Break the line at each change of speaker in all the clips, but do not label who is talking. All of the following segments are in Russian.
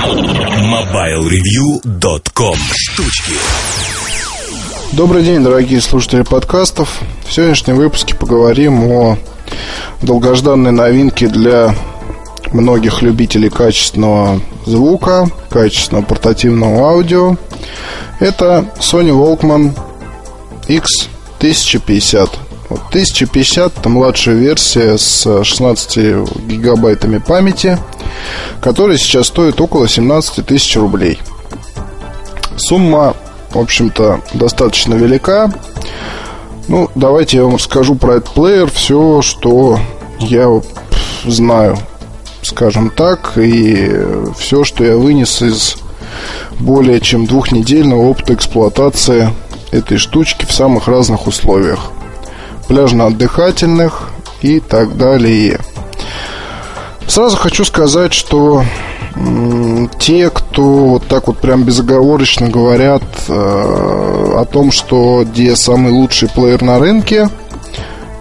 MobileReview.com Штучки
Добрый день, дорогие слушатели подкастов. В сегодняшнем выпуске поговорим о долгожданной новинке для многих любителей качественного звука, качественного портативного аудио. Это Sony Walkman X1050. Вот 1050 это младшая версия с 16 гигабайтами памяти, которая сейчас стоит около 17 тысяч рублей. Сумма, в общем-то, достаточно велика. Ну, давайте я вам расскажу про этот плеер все, что я знаю, скажем так, и все, что я вынес из более чем двухнедельного опыта эксплуатации этой штучки в самых разных условиях пляжно-отдыхательных и так далее. Сразу хочу сказать, что те, кто вот так вот прям безоговорочно говорят э, о том, что где самый лучший плеер на рынке,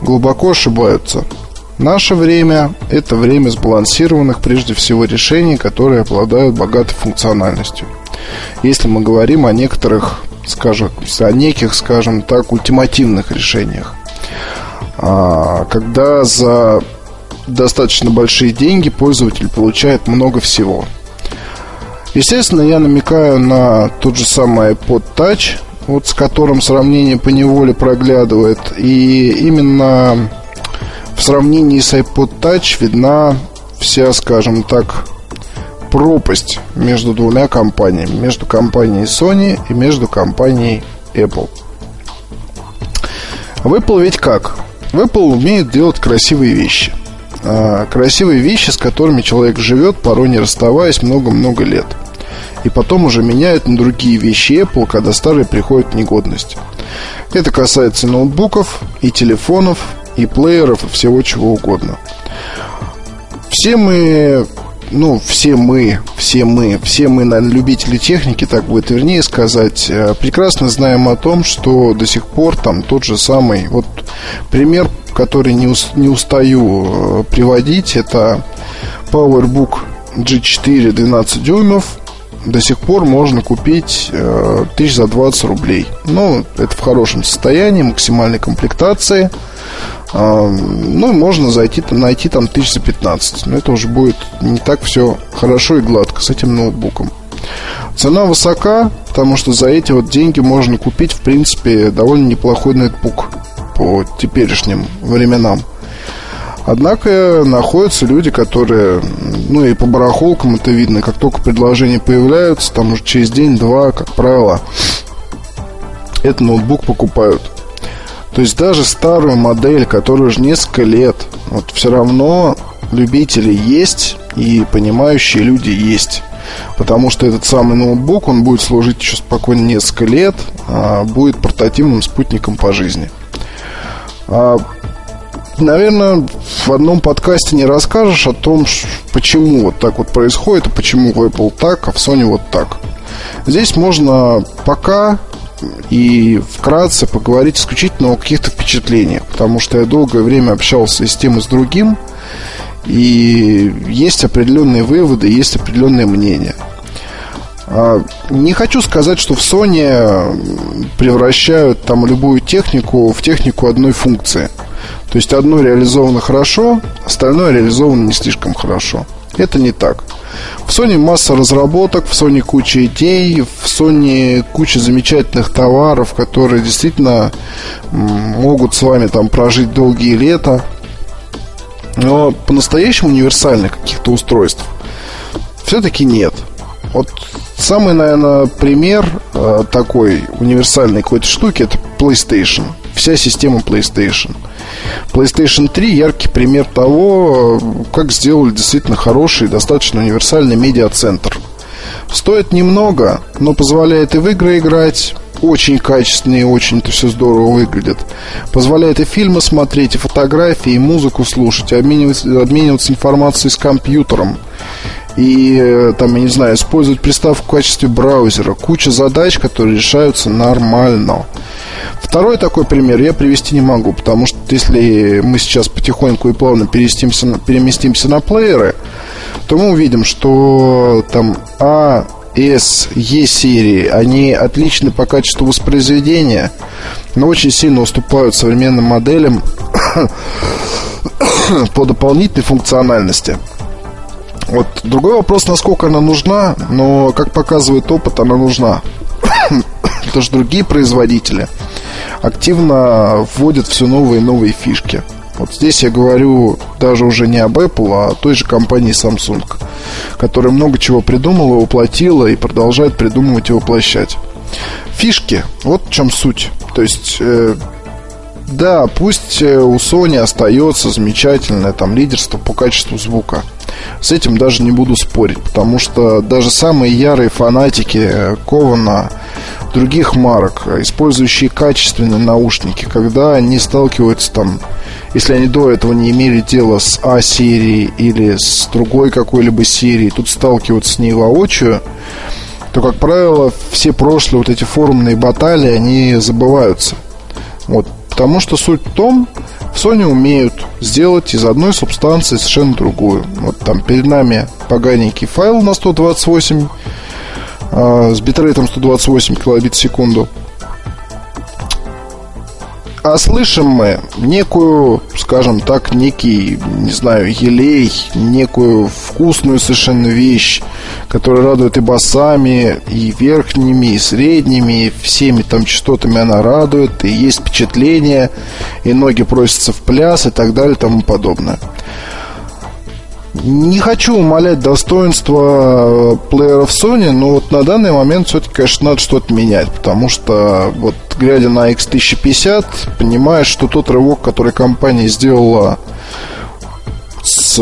глубоко ошибаются. Наше время – это время сбалансированных прежде всего решений, которые обладают богатой функциональностью. Если мы говорим о некоторых, скажем, о неких, скажем так, ультимативных решениях. А, когда за достаточно большие деньги пользователь получает много всего. Естественно, я намекаю на тот же самый iPod Touch, вот с которым сравнение по неволе проглядывает. И именно в сравнении с iPod Touch видна вся, скажем так, пропасть между двумя компаниями. Между компанией Sony и между компанией Apple. В ведь как? Apple умеет делать красивые вещи. А, красивые вещи, с которыми человек живет, порой не расставаясь много-много лет. И потом уже меняют на другие вещи Apple, когда старые приходят в негодность. Это касается ноутбуков, и телефонов, и плееров, и всего чего угодно. Все мы ну, все мы, все мы, все мы, наверное, любители техники, так будет вернее сказать, э, прекрасно знаем о том, что до сих пор там тот же самый, вот пример, который не, не устаю э, приводить, это PowerBook G4 12 дюймов, до сих пор можно купить э, тысяч за 20 рублей. Ну, это в хорошем состоянии, максимальной комплектации. Ну, можно зайти, найти там тысяч за 15. Но это уже будет не так все хорошо и гладко с этим ноутбуком. Цена высока, потому что за эти вот деньги можно купить, в принципе, довольно неплохой ноутбук по теперешним временам. Однако находятся люди, которые, ну и по барахолкам это видно, как только предложения появляются, там уже через день-два, как правило, этот ноутбук покупают. То есть даже старую модель, которая уже несколько лет, вот все равно любители есть и понимающие люди есть. Потому что этот самый ноутбук, он будет служить еще спокойно несколько лет, а будет портативным спутником по жизни. А наверное, в одном подкасте не расскажешь о том, почему вот так вот происходит, и почему в Apple так, а в Sony вот так. Здесь можно пока и вкратце поговорить исключительно о каких-то впечатлениях, потому что я долгое время общался и с тем, и с другим, и есть определенные выводы, есть определенные мнения. А, не хочу сказать, что в Sony превращают там любую технику в технику одной функции – то есть одно реализовано хорошо, остальное реализовано не слишком хорошо. Это не так. В Sony масса разработок, в Sony куча идей, в Sony куча замечательных товаров, которые действительно могут с вами там прожить долгие лета. Но по-настоящему универсальных каких-то устройств все-таки нет. Вот самый, наверное, пример э, такой универсальной какой-то штуки это PlayStation. Вся система PlayStation – PlayStation 3 яркий пример того, как сделали действительно хороший, достаточно универсальный медиацентр. Стоит немного, но позволяет и в игры играть, очень качественные, очень это все здорово выглядит. Позволяет и фильмы смотреть, и фотографии, и музыку слушать, и обмениваться, обмениваться информацией с компьютером. И э, там, я не знаю, использовать приставку в качестве браузера. Куча задач, которые решаются нормально. Второй такой пример я привести не могу, потому что если мы сейчас потихоньку и плавно переместимся, переместимся на плееры, то мы увидим, что там А, С, Е серии, они отличны по качеству воспроизведения, но очень сильно уступают современным моделям по дополнительной функциональности. Вот другой вопрос, насколько она нужна, но, как показывает опыт, она нужна. Потому что другие производители активно вводят все новые и новые фишки. Вот здесь я говорю даже уже не об Apple, а о той же компании Samsung, которая много чего придумала, воплотила и продолжает придумывать и воплощать. Фишки, вот в чем суть. То есть э, да, пусть э, у Sony остается замечательное там лидерство по качеству звука. С этим даже не буду спорить, потому что даже самые ярые фанатики э, Кована, других марок, использующие качественные наушники, когда они сталкиваются там, если они до этого не имели дело с А-серией или с другой какой-либо серией, тут сталкиваются с ней воочию, то, как правило, все прошлые вот эти форумные баталии, они забываются. Вот Потому что суть в том, в Sony умеют сделать из одной субстанции совершенно другую. Вот там перед нами поганенький файл на 128 э, с битрейтом 128 килобит в секунду. А слышим мы некую, скажем так, некий, не знаю, елей, некую вкусную совершенно вещь, которая радует и басами, и верхними, и средними, и всеми там частотами она радует, и есть впечатление, и ноги просятся в пляс, и так далее, и тому подобное. Не хочу умалять достоинства плееров Sony, но вот на данный момент все-таки, конечно, надо что-то менять, потому что вот глядя на X1050, понимаешь, что тот рывок, который компания сделала с,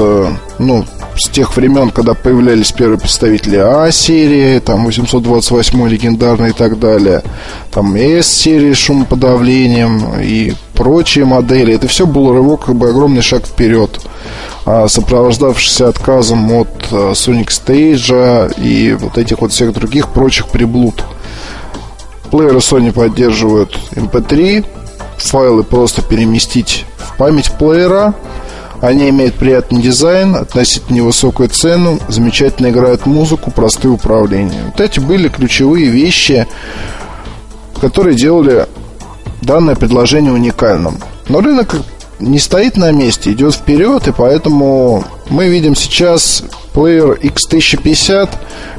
ну, с тех времен, когда появлялись первые представители А-серии, там 828 легендарный и так далее, там S-серии с шумоподавлением и прочие модели, это все был рывок, как бы огромный шаг вперед, сопровождавшийся отказом от а, Sonic Stage и вот этих вот всех других прочих приблуд. Плееры Sony поддерживают MP3, файлы просто переместить в память плеера, они имеют приятный дизайн, относительно невысокую цену, замечательно играют музыку, простые управления. Вот эти были ключевые вещи, которые делали данное предложение уникальным. Но рынок не стоит на месте, идет вперед, и поэтому мы видим сейчас плеер X1050,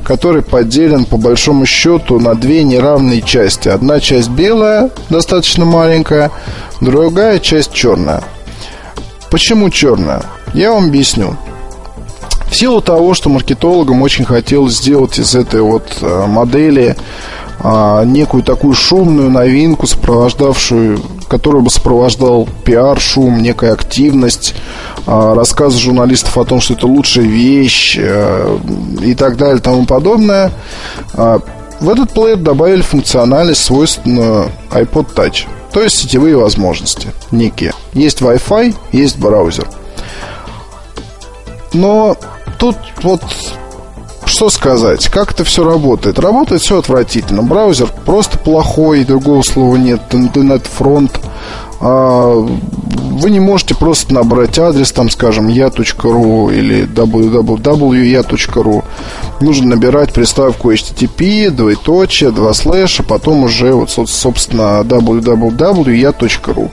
который поделен по большому счету на две неравные части. Одна часть белая, достаточно маленькая, другая часть черная. Почему черная? Я вам объясню. В силу того, что маркетологам очень хотелось сделать из этой вот э, модели а, некую такую шумную новинку, сопровождавшую, которую бы сопровождал пиар, шум, некая активность, а, рассказы журналистов о том, что это лучшая вещь а, и так далее тому подобное. А, в этот плеер добавили функциональность, свойственную iPod Touch, то есть сетевые возможности некие. Есть Wi-Fi, есть браузер. Но тут вот что сказать? Как это все работает? Работает все отвратительно. Браузер просто плохой, другого слова нет. Интернет-фронт. А, вы не можете просто набрать адрес, там, скажем, ya.ru или www.ya.ru. Нужно набирать приставку HTTP, двоеточие, два слэша, потом уже, вот, собственно, www.ya.ru.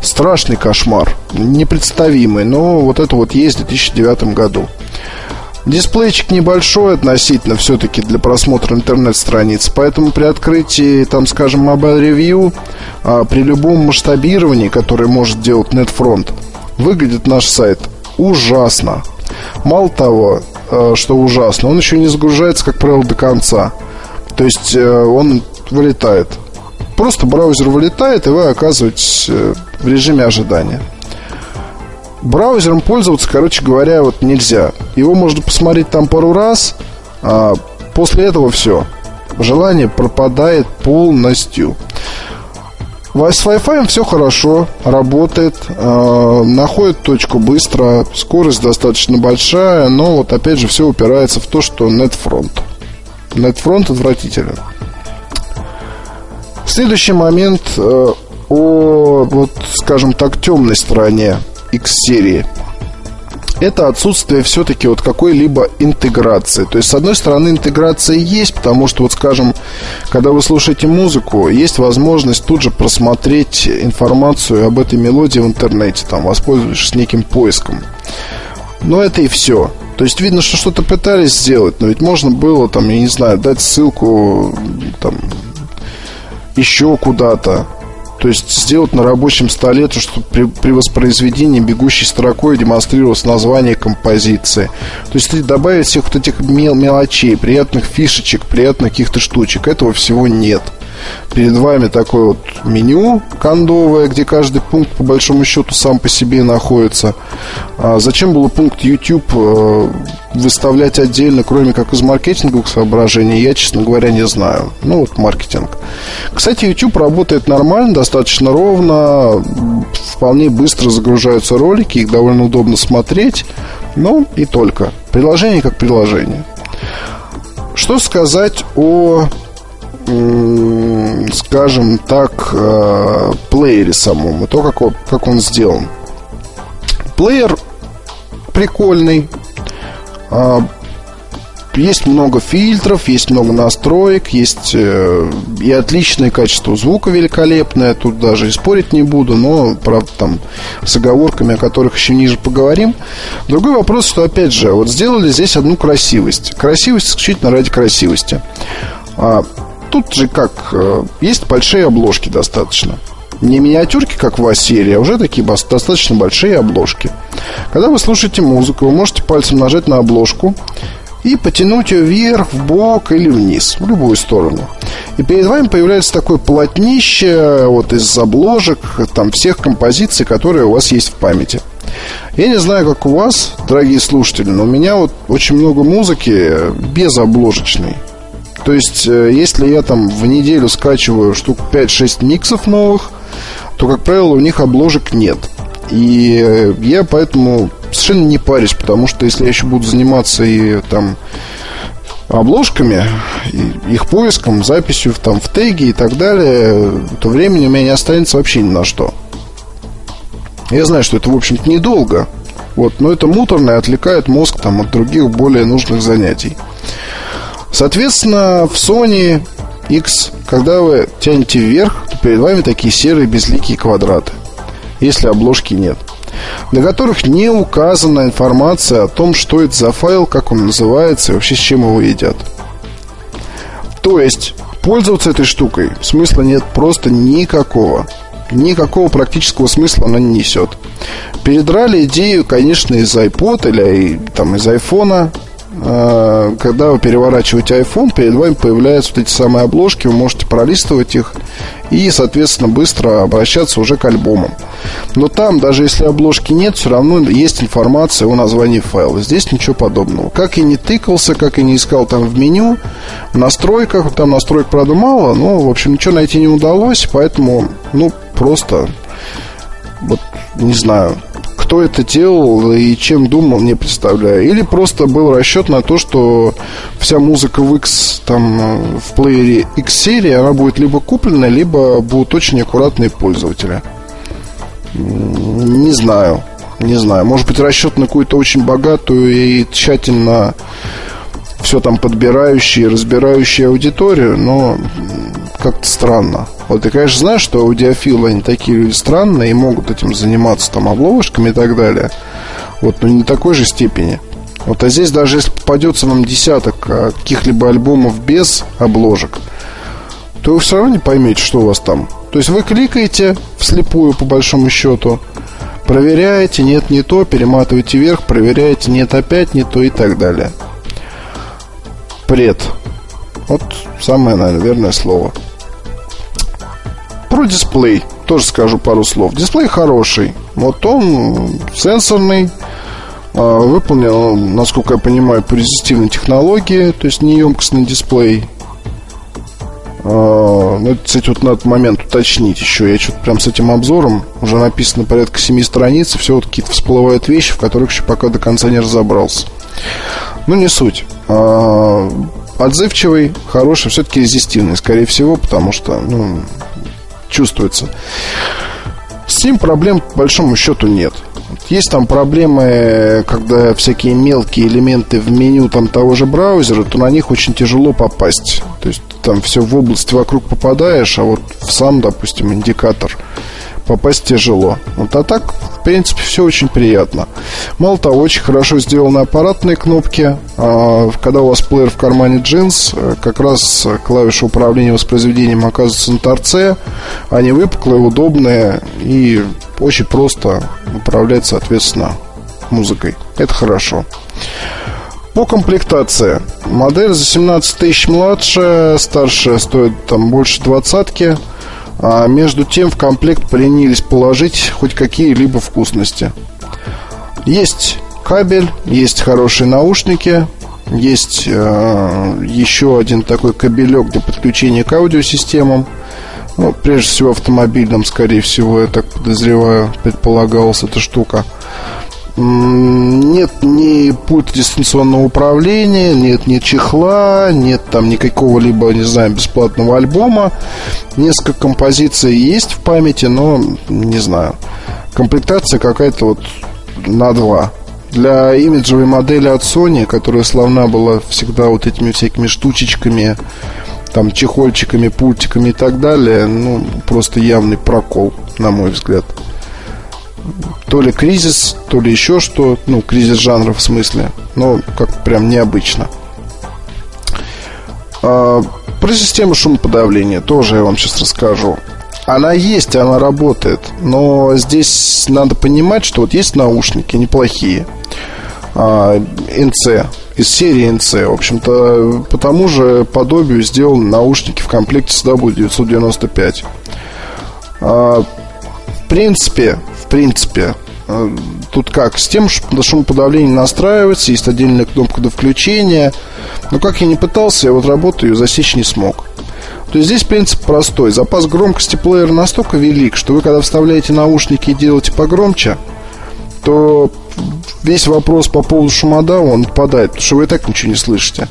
Страшный кошмар, непредставимый, но вот это вот есть в 2009 году. Дисплейчик небольшой относительно все-таки для просмотра интернет-страниц, поэтому при открытии, там, скажем, Mobile Review, а, при любом масштабировании, которое может делать NetFront, выглядит наш сайт ужасно. Мало того, а, что ужасно, он еще не загружается, как правило, до конца. То есть э, он вылетает. Просто браузер вылетает, и вы оказываетесь э, в режиме ожидания. Браузером пользоваться, короче говоря, вот нельзя. Его можно посмотреть там пару раз, а после этого все. Желание пропадает полностью. С Wi-Fi все хорошо, работает, э, находит точку быстро, скорость достаточно большая, но вот опять же все упирается в то, что NetFront. NetFront отвратителен. Следующий момент э, о, вот, скажем так, темной стороне X-серии. это отсутствие все-таки вот какой-либо интеграции. То есть, с одной стороны, интеграция есть, потому что, вот скажем, когда вы слушаете музыку, есть возможность тут же просмотреть информацию об этой мелодии в интернете, там, воспользовавшись неким поиском. Но это и все. То есть видно, что что-то пытались сделать, но ведь можно было, там, я не знаю, дать ссылку там, еще куда-то. То есть сделать на рабочем столе то, что при, при воспроизведении бегущей строкой демонстрировалось название композиции. То есть добавить всех вот этих мел мелочей, приятных фишечек, приятных каких-то штучек. Этого всего нет. Перед вами такое вот меню кондовое, где каждый пункт по большому счету сам по себе находится. А зачем было пункт YouTube э, выставлять отдельно, кроме как из маркетинговых соображений, я, честно говоря, не знаю. Ну, вот маркетинг. Кстати, YouTube работает нормально, достаточно ровно, вполне быстро загружаются ролики, их довольно удобно смотреть, но и только. Приложение как приложение. Что сказать о скажем так, э, плеере самом и то, как он, как он сделан. Плеер прикольный. А, есть много фильтров, есть много настроек, есть э, и отличное качество звука великолепное. Тут даже и спорить не буду, но, правда, там с оговорками, о которых еще ниже поговорим. Другой вопрос, что, опять же, вот сделали здесь одну красивость. Красивость исключительно ради красивости. Тут же как, э, есть большие обложки достаточно. Не миниатюрки, как в серии, а уже такие достаточно большие обложки. Когда вы слушаете музыку, вы можете пальцем нажать на обложку и потянуть ее вверх, в бок или вниз, в любую сторону. И перед вами появляется такое полотнище вот из обложек там всех композиций, которые у вас есть в памяти. Я не знаю, как у вас, дорогие слушатели, но у меня вот очень много музыки без обложечной. То есть, э, если я там в неделю скачиваю штук 5-6 миксов новых, то, как правило, у них обложек нет. И э, я поэтому совершенно не парюсь, потому что если я еще буду заниматься и там обложками, их поиском, записью там, в теги и так далее, то времени у меня не останется вообще ни на что. Я знаю, что это, в общем-то, недолго, вот, но это муторно и отвлекает мозг там, от других более нужных занятий. Соответственно, в Sony X, когда вы тянете вверх, то перед вами такие серые безликие квадраты, если обложки нет, на которых не указана информация о том, что это за файл, как он называется и вообще с чем его едят. То есть, пользоваться этой штукой смысла нет просто никакого. Никакого практического смысла она не несет. Передрали идею, конечно, из iPod или там, из iPhone когда вы переворачиваете iPhone, перед вами появляются вот эти самые обложки, вы можете пролистывать их и, соответственно, быстро обращаться уже к альбомам. Но там, даже если обложки нет, все равно есть информация о названии файла. Здесь ничего подобного. Как и не тыкался, как и не искал там в меню, в настройках, там настроек, правда, мало, но, в общем, ничего найти не удалось, поэтому, ну, просто, вот, не знаю, кто это делал и чем думал, не представляю. Или просто был расчет на то, что вся музыка в X там в плеере X серии, она будет либо куплена, либо будут очень аккуратные пользователи. Не знаю. Не знаю. Может быть, расчет на какую-то очень богатую и тщательно все там подбирающую, разбирающую аудиторию, но как-то странно. Вот ты, конечно, знаешь, что аудиофилы, они такие люди странные и могут этим заниматься там обложками и так далее. Вот, но не такой же степени. Вот, а здесь даже если попадется вам десяток а, каких-либо альбомов без обложек, то вы все равно не поймете, что у вас там. То есть вы кликаете вслепую, по большому счету, проверяете, нет, не то, перематываете вверх, проверяете, нет, опять не то и так далее. Пред. Вот самое, наверное, слово. Про дисплей тоже скажу пару слов. Дисплей хороший. Вот он сенсорный, а, выполнен, насколько я понимаю, по резистивной технологии, то есть неемкостный дисплей. А, ну, кстати, вот на этот момент уточнить еще. Я что-то прям с этим обзором уже написано порядка 7 страниц, и все вот какие-то всплывают вещи, в которых еще пока до конца не разобрался. Ну, не суть. А, отзывчивый, хороший, все-таки резистивный, скорее всего, потому что, ну, чувствуется. С ним проблем по большому счету нет. Есть там проблемы, когда всякие мелкие элементы в меню там того же браузера, то на них очень тяжело попасть. То есть там все в область вокруг попадаешь, а вот в сам, допустим, индикатор попасть тяжело. Вот, а так, в принципе, все очень приятно. Мало того, очень хорошо сделаны аппаратные кнопки. А, когда у вас плеер в кармане джинс, как раз клавиша управления воспроизведением оказывается на торце. Они выпуклые, удобные и очень просто управлять, соответственно, музыкой. Это хорошо. По комплектации. Модель за 17 тысяч младше, старшая стоит там больше двадцатки. А между тем в комплект поленились положить хоть какие-либо вкусности. Есть кабель, есть хорошие наушники, есть э, еще один такой кабелек для подключения к аудиосистемам. Ну, прежде всего автомобильным, скорее всего, я так подозреваю, предполагалась эта штука. Нет ни пульта дистанционного управления, нет ни чехла, нет там никакого либо, не знаю, бесплатного альбома. Несколько композиций есть в памяти, но не знаю. Комплектация какая-то вот на два. Для имиджевой модели от Sony, которая славна была всегда вот этими всякими штучечками, там чехольчиками, пультиками и так далее, ну, просто явный прокол, на мой взгляд то ли кризис, то ли еще что, ну, кризис жанра в смысле, но как прям необычно. А, про систему шумоподавления тоже я вам сейчас расскажу. Она есть, она работает, но здесь надо понимать, что вот есть наушники неплохие, а, NC, из серии NC. В общем-то, по тому же подобию сделаны наушники в комплекте с W995. А, в принципе, принципе. Э, тут как, с тем, что шумоподавление настраивается, есть отдельная кнопка до включения. Но как я не пытался, я вот работу ее засечь не смог. То есть здесь принцип простой. Запас громкости плеера настолько велик, что вы когда вставляете наушники и делаете погромче, то весь вопрос по поводу шумодава, он отпадает, потому что вы и так ничего не слышите.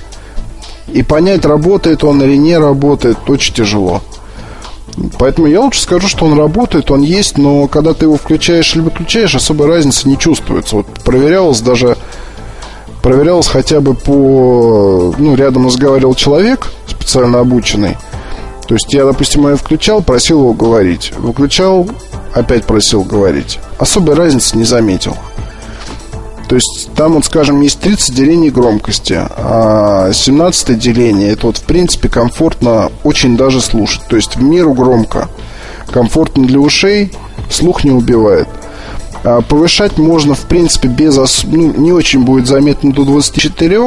И понять, работает он или не работает, очень тяжело. Поэтому я лучше скажу, что он работает, он есть, но когда ты его включаешь или выключаешь, особой разницы не чувствуется. Вот проверялось даже проверялось хотя бы по... Ну, рядом разговаривал человек, специально обученный. То есть я, допустим, его включал, просил его говорить. Выключал, опять просил говорить. Особой разницы не заметил. То есть там, вот, скажем, есть 30 делений громкости, а 17 деление, это вот, в принципе, комфортно очень даже слушать. То есть в меру громко. Комфортно для ушей, слух не убивает. А повышать можно, в принципе, без... Ос... Ну, не очень будет заметно до 24,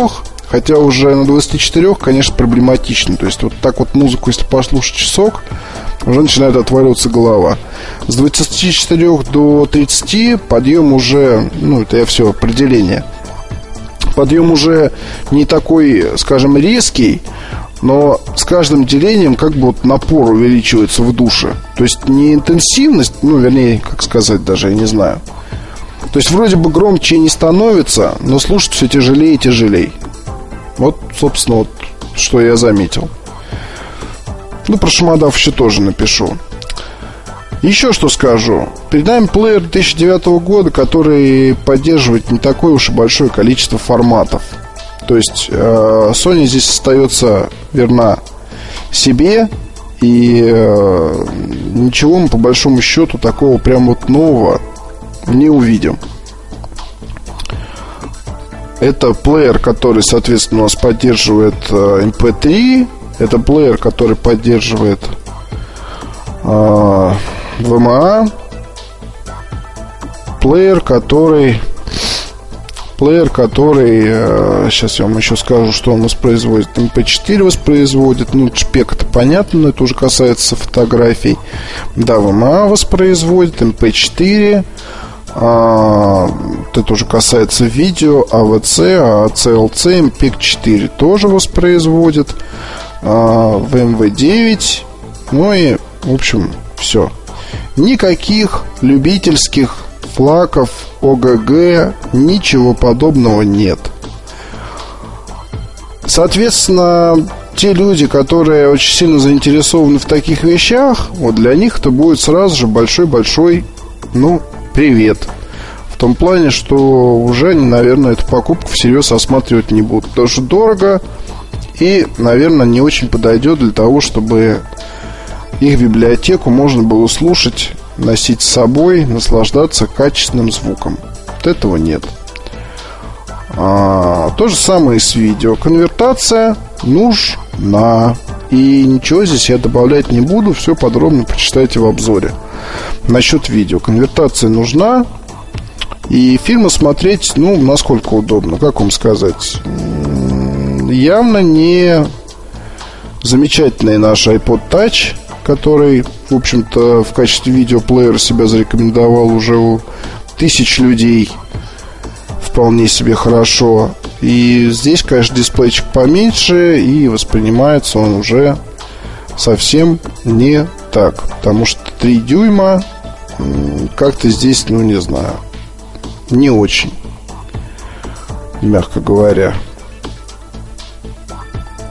хотя уже на 24, конечно, проблематично. То есть вот так вот музыку, если послушать часок, уже начинает отваливаться голова. С 24 до 30 подъем уже, ну, это я все определение. Подъем уже не такой, скажем, резкий, но с каждым делением как бы вот напор увеличивается в душе. То есть не интенсивность, ну, вернее, как сказать даже, я не знаю. То есть вроде бы громче не становится, но слушать все тяжелее и тяжелее. Вот, собственно, вот что я заметил. Ну, про Шамадав еще тоже напишу. Еще что скажу. Перед нами плеер 2009 года, который поддерживает не такое уж и большое количество форматов. То есть э, Sony здесь остается верна себе, и э, ничего мы по большому счету такого прям вот нового не увидим. Это плеер, который, соответственно, у нас поддерживает э, MP3, это плеер, который поддерживает э, VMA. Плеер, который плеер, который э, сейчас я вам еще скажу, что он воспроизводит. MP4 воспроизводит. Ну, шпек это понятно, но это уже касается фотографий. Да, VMA воспроизводит, MP4. А, это уже касается видео, АВЦ, ACLC, MPEG-4 тоже воспроизводит. А, в МВ-9. Ну и, в общем, все. Никаких любительских флаков, ОГГ, ничего подобного нет. Соответственно, те люди, которые очень сильно заинтересованы в таких вещах, вот для них это будет сразу же большой-большой, ну, привет. том плане, что уже наверное, эту покупку всерьез осматривать не будут. Потому что дорого и, наверное, не очень подойдет для того, чтобы их библиотеку можно было слушать, носить с собой, наслаждаться качественным звуком. Вот этого нет. А, то же самое и с видео. Конвертация нужна. И ничего здесь я добавлять не буду. Все подробно прочитайте в обзоре. Насчет видео. Конвертация нужна. И фильмы смотреть, ну, насколько удобно. Как вам сказать? Явно не замечательный наш iPod Touch, который, в общем-то, в качестве видеоплеера себя зарекомендовал уже у тысяч людей вполне себе хорошо. И здесь, конечно, дисплейчик поменьше, и воспринимается он уже совсем не так. Потому что 3 дюйма как-то здесь, ну, не знаю, не очень, мягко говоря.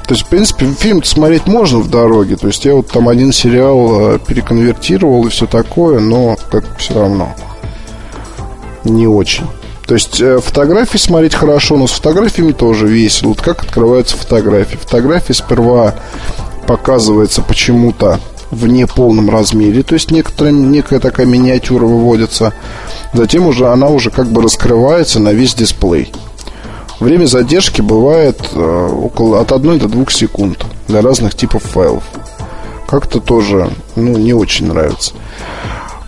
То есть, в принципе, фильм смотреть можно в дороге. То есть, я вот там один сериал э, переконвертировал и все такое, но как все равно не очень. То есть э, фотографии смотреть хорошо, но с фотографиями тоже весело. Вот как открываются фотографии. Фотография сперва показывается почему-то в неполном размере, то есть некоторая, некая такая миниатюра выводится. Затем уже она уже как бы раскрывается на весь дисплей. Время задержки бывает э, около от 1 до 2 секунд для разных типов файлов. Как-то тоже ну, не очень нравится.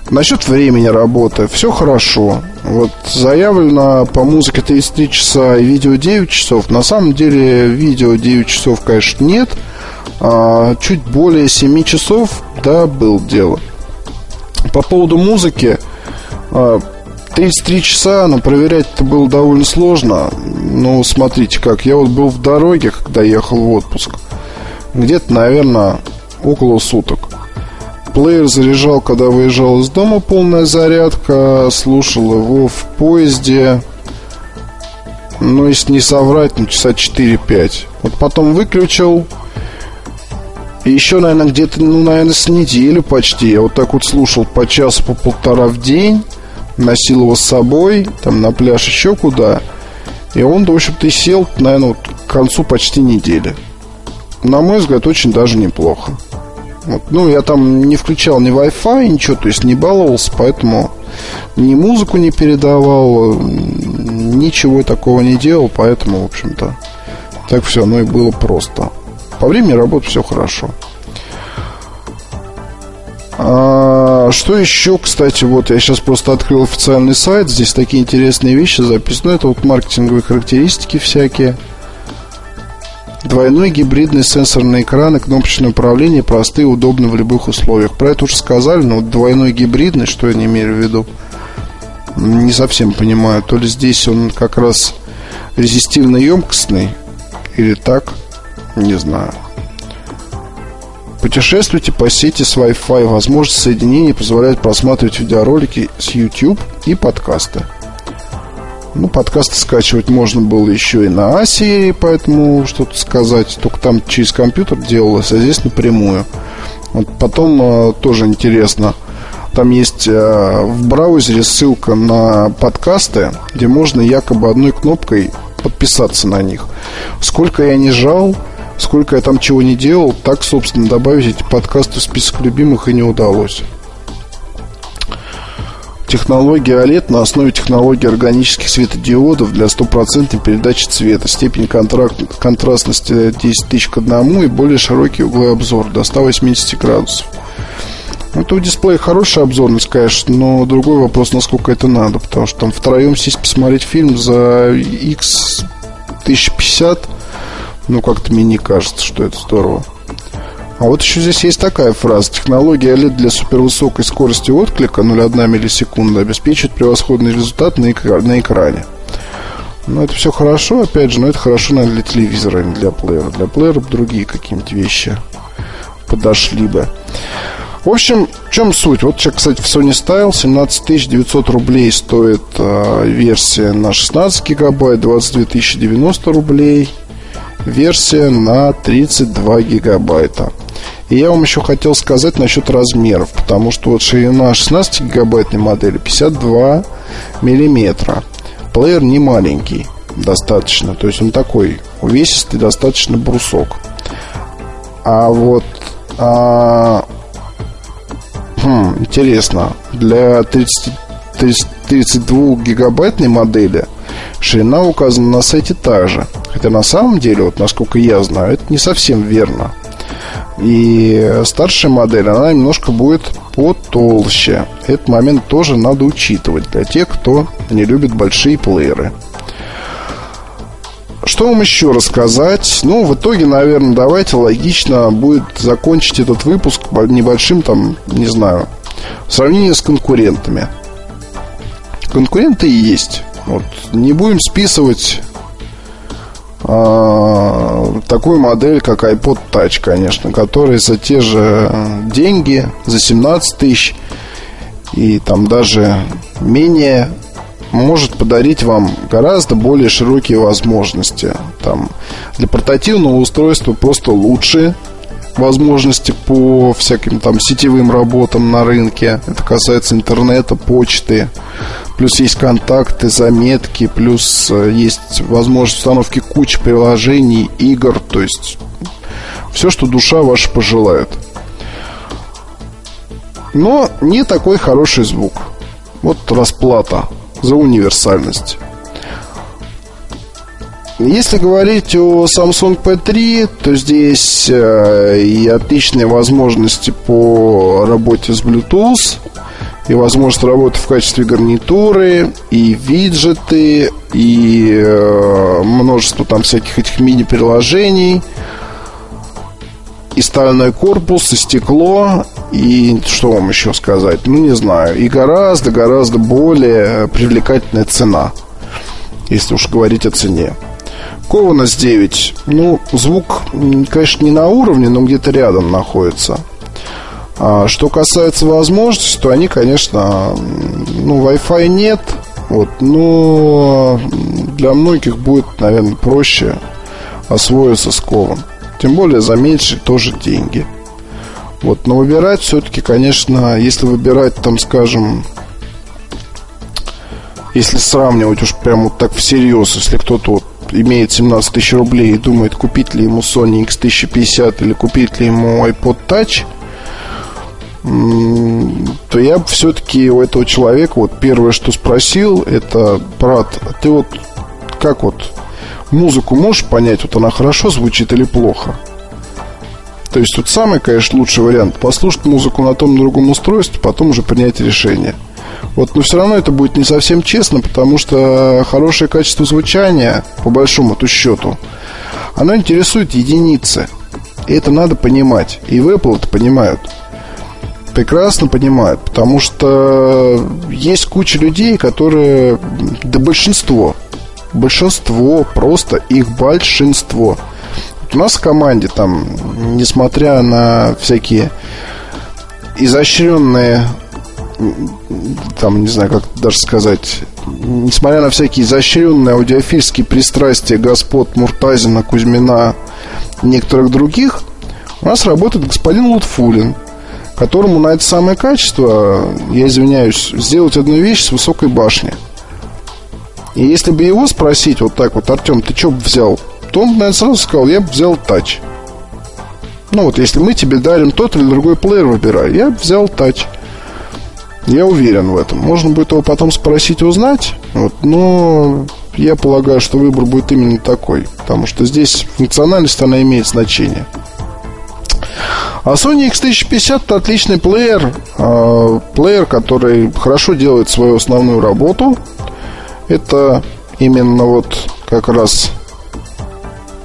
Насчет времени работы все хорошо. Вот заявлено по музыке 33 часа и видео 9 часов. На самом деле видео 9 часов, конечно, нет. А чуть более 7 часов, да, был дело. По поводу музыки, 33 а, часа, но проверять это было довольно сложно. Ну, смотрите как, я вот был в дороге, когда ехал в отпуск. Где-то, наверное, около суток. Плеер заряжал, когда выезжал из дома, полная зарядка. Слушал его в поезде. Ну, если не соврать, ну, часа 4-5. Вот потом выключил. И еще, наверное, где-то, ну, наверное, с неделю почти. Я вот так вот слушал по часу, по полтора в день. Носил его с собой, там, на пляж, еще куда. И он, в общем-то, и сел, наверное, вот к концу почти недели. На мой взгляд, очень даже неплохо. Вот. Ну, я там не включал ни Wi-Fi, ничего, то есть не баловался, поэтому ни музыку не передавал, ничего такого не делал, поэтому, в общем-то, так все оно и было просто. По времени работы все хорошо. А, что еще, кстати, вот я сейчас просто открыл официальный сайт, здесь такие интересные вещи записаны. Это вот маркетинговые характеристики всякие. Двойной гибридный сенсорный экран и кнопочное управление простые и удобны в любых условиях. Про это уже сказали, но двойной гибридный, что я не имею в виду, не совсем понимаю. То ли здесь он как раз резистивно емкостный, или так, не знаю. Путешествуйте по сети с Wi-Fi. Возможность соединения позволяет просматривать видеоролики с YouTube и подкасты. Ну, подкасты скачивать можно было еще и на Асии, поэтому что-то сказать. Только там через компьютер делалось, а здесь напрямую. Вот потом э, тоже интересно. Там есть э, в браузере ссылка на подкасты, где можно якобы одной кнопкой подписаться на них. Сколько я не жал, сколько я там чего не делал, так, собственно, добавить эти подкасты в список любимых и не удалось технология OLED на основе технологии органических светодиодов для стопроцентной передачи цвета. Степень контракт, контрастности 10 тысяч к 1 и более широкий угловой обзор до 180 градусов. Это у дисплея хорошая обзорность, конечно, но другой вопрос, насколько это надо, потому что там втроем сесть посмотреть фильм за X 1050, ну как-то мне не кажется, что это здорово. А вот еще здесь есть такая фраза. Технология OLED для супервысокой скорости отклика 0,1 миллисекунда обеспечит превосходный результат на, экра- на экране. Ну, это все хорошо, опять же, но это хорошо, наверное, для телевизора, а не для плеера. Для плеера другие какие-нибудь вещи подошли бы. В общем, в чем суть? Вот сейчас, кстати, в Sony Style 17 900 рублей стоит э, версия на 16 гигабайт, 22 090 рублей версия на 32 гигабайта. И я вам еще хотел сказать насчет размеров, потому что вот ширина 16 гигабайтной модели 52 миллиметра. Плеер не маленький достаточно, то есть он такой увесистый, достаточно брусок. А вот а, хм, интересно, для 30, 30, 32 гигабайтной модели ширина указана на сайте та же. Хотя на самом деле, вот насколько я знаю, это не совсем верно. И старшая модель, она немножко будет потолще. Этот момент тоже надо учитывать для тех, кто не любит большие плееры. Что вам еще рассказать? Ну, в итоге, наверное, давайте логично будет закончить этот выпуск небольшим, там, не знаю, сравнение с конкурентами. Конкуренты есть. Вот. Не будем списывать такую модель, как iPod Touch, конечно, который за те же деньги, за 17 тысяч и там даже менее может подарить вам гораздо более широкие возможности. Там, для портативного устройства просто лучше возможности по всяким там сетевым работам на рынке. Это касается интернета, почты. Плюс есть контакты, заметки, плюс э, есть возможность установки кучи приложений, игр. То есть все, что душа ваша пожелает. Но не такой хороший звук. Вот расплата за универсальность. Если говорить о Samsung P3, то здесь э, и отличные возможности по работе с Bluetooth, и возможность работы в качестве гарнитуры, и виджеты, и э, множество там всяких этих мини-приложений, и стальной корпус, и стекло, и что вам еще сказать? Ну, не знаю. И гораздо-гораздо более привлекательная цена, если уж говорить о цене. Кована с 9. Ну, звук, конечно, не на уровне, но где-то рядом находится. А что касается возможностей, то они, конечно, ну, Wi-Fi нет, вот, но для многих будет, наверное, проще освоиться с ковом. Тем более за меньшие тоже деньги. Вот, но выбирать все-таки, конечно, если выбирать, там, скажем, если сравнивать уж прям вот так всерьез, если кто-то вот имеет 17 тысяч рублей и думает, купить ли ему Sony X1050 или купить ли ему iPod Touch, то я все-таки у этого человека вот первое, что спросил, это, брат, а ты вот как вот музыку можешь понять, вот она хорошо звучит или плохо? То есть вот самый, конечно, лучший вариант послушать музыку на том другом устройстве, потом уже принять решение. Вот, но все равно это будет не совсем честно, потому что хорошее качество звучания, по большому-то счету, оно интересует единицы. И это надо понимать. И в Apple это понимают. Прекрасно понимают, потому что есть куча людей, которые, да большинство, большинство, просто их большинство. у нас в команде там, несмотря на всякие изощренные там, не знаю, как даже сказать, несмотря на всякие изощренные аудиофильские пристрастия господ Муртазина, Кузьмина некоторых других, у нас работает господин Лутфулин, которому на это самое качество, я извиняюсь, сделать одну вещь с высокой башни. И если бы его спросить вот так вот, Артем, ты что бы взял? То он, наверное, сразу сказал, я бы взял тач. Ну вот, если мы тебе дарим тот или другой плеер, выбирай. Я бы взял тач. Я уверен в этом. Можно будет его потом спросить, узнать. Вот, но я полагаю, что выбор будет именно такой. Потому что здесь функциональность, она имеет значение. А Sony X1050 это отличный плеер. Э, плеер, который хорошо делает свою основную работу. Это именно вот как раз,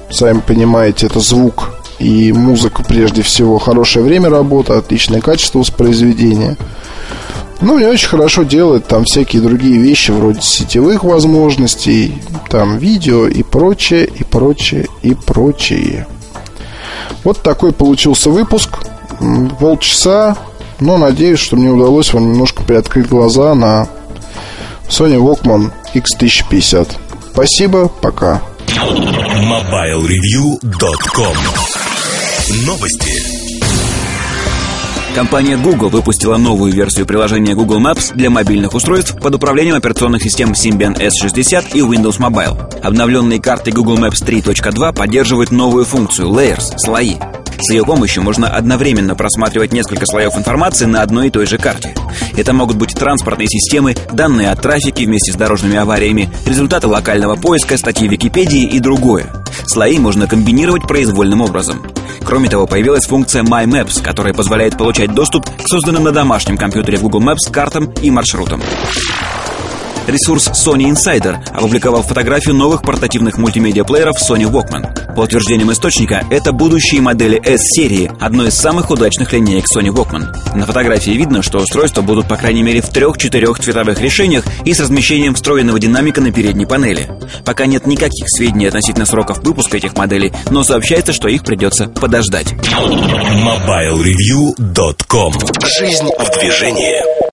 сами понимаете, это звук и музыка прежде всего. Хорошее время работы, отличное качество воспроизведения – ну, не очень хорошо делает там всякие другие вещи, вроде сетевых возможностей, там видео и прочее, и прочее, и прочее. Вот такой получился выпуск. Полчаса. Но надеюсь, что мне удалось вам немножко приоткрыть глаза на Sony Walkman X1050. Спасибо, пока.
MobileReview.com Новости.
Компания Google выпустила новую версию приложения Google Maps для мобильных устройств под управлением операционных систем Symbian S60 и Windows Mobile. Обновленные карты Google Maps 3.2 поддерживают новую функцию Layers – слои. С ее помощью можно одновременно просматривать несколько слоев информации на одной и той же карте. Это могут быть транспортные системы, данные о трафике вместе с дорожными авариями, результаты локального поиска, статьи Википедии и другое. Слои можно комбинировать произвольным образом. Кроме того, появилась функция My Maps, которая позволяет получать доступ к созданным на домашнем компьютере в Google Maps картам и маршрутам. Ресурс Sony Insider опубликовал фотографию новых портативных мультимедиа-плееров Sony Walkman. По утверждениям источника, это будущие модели S-серии, одной из самых удачных линеек Sony Walkman. На фотографии видно, что устройства будут по крайней мере в трех-четырех цветовых решениях и с размещением встроенного динамика на передней панели. Пока нет никаких сведений относительно сроков выпуска этих моделей, но сообщается, что их придется подождать.
MobileReview.com Жизнь в движении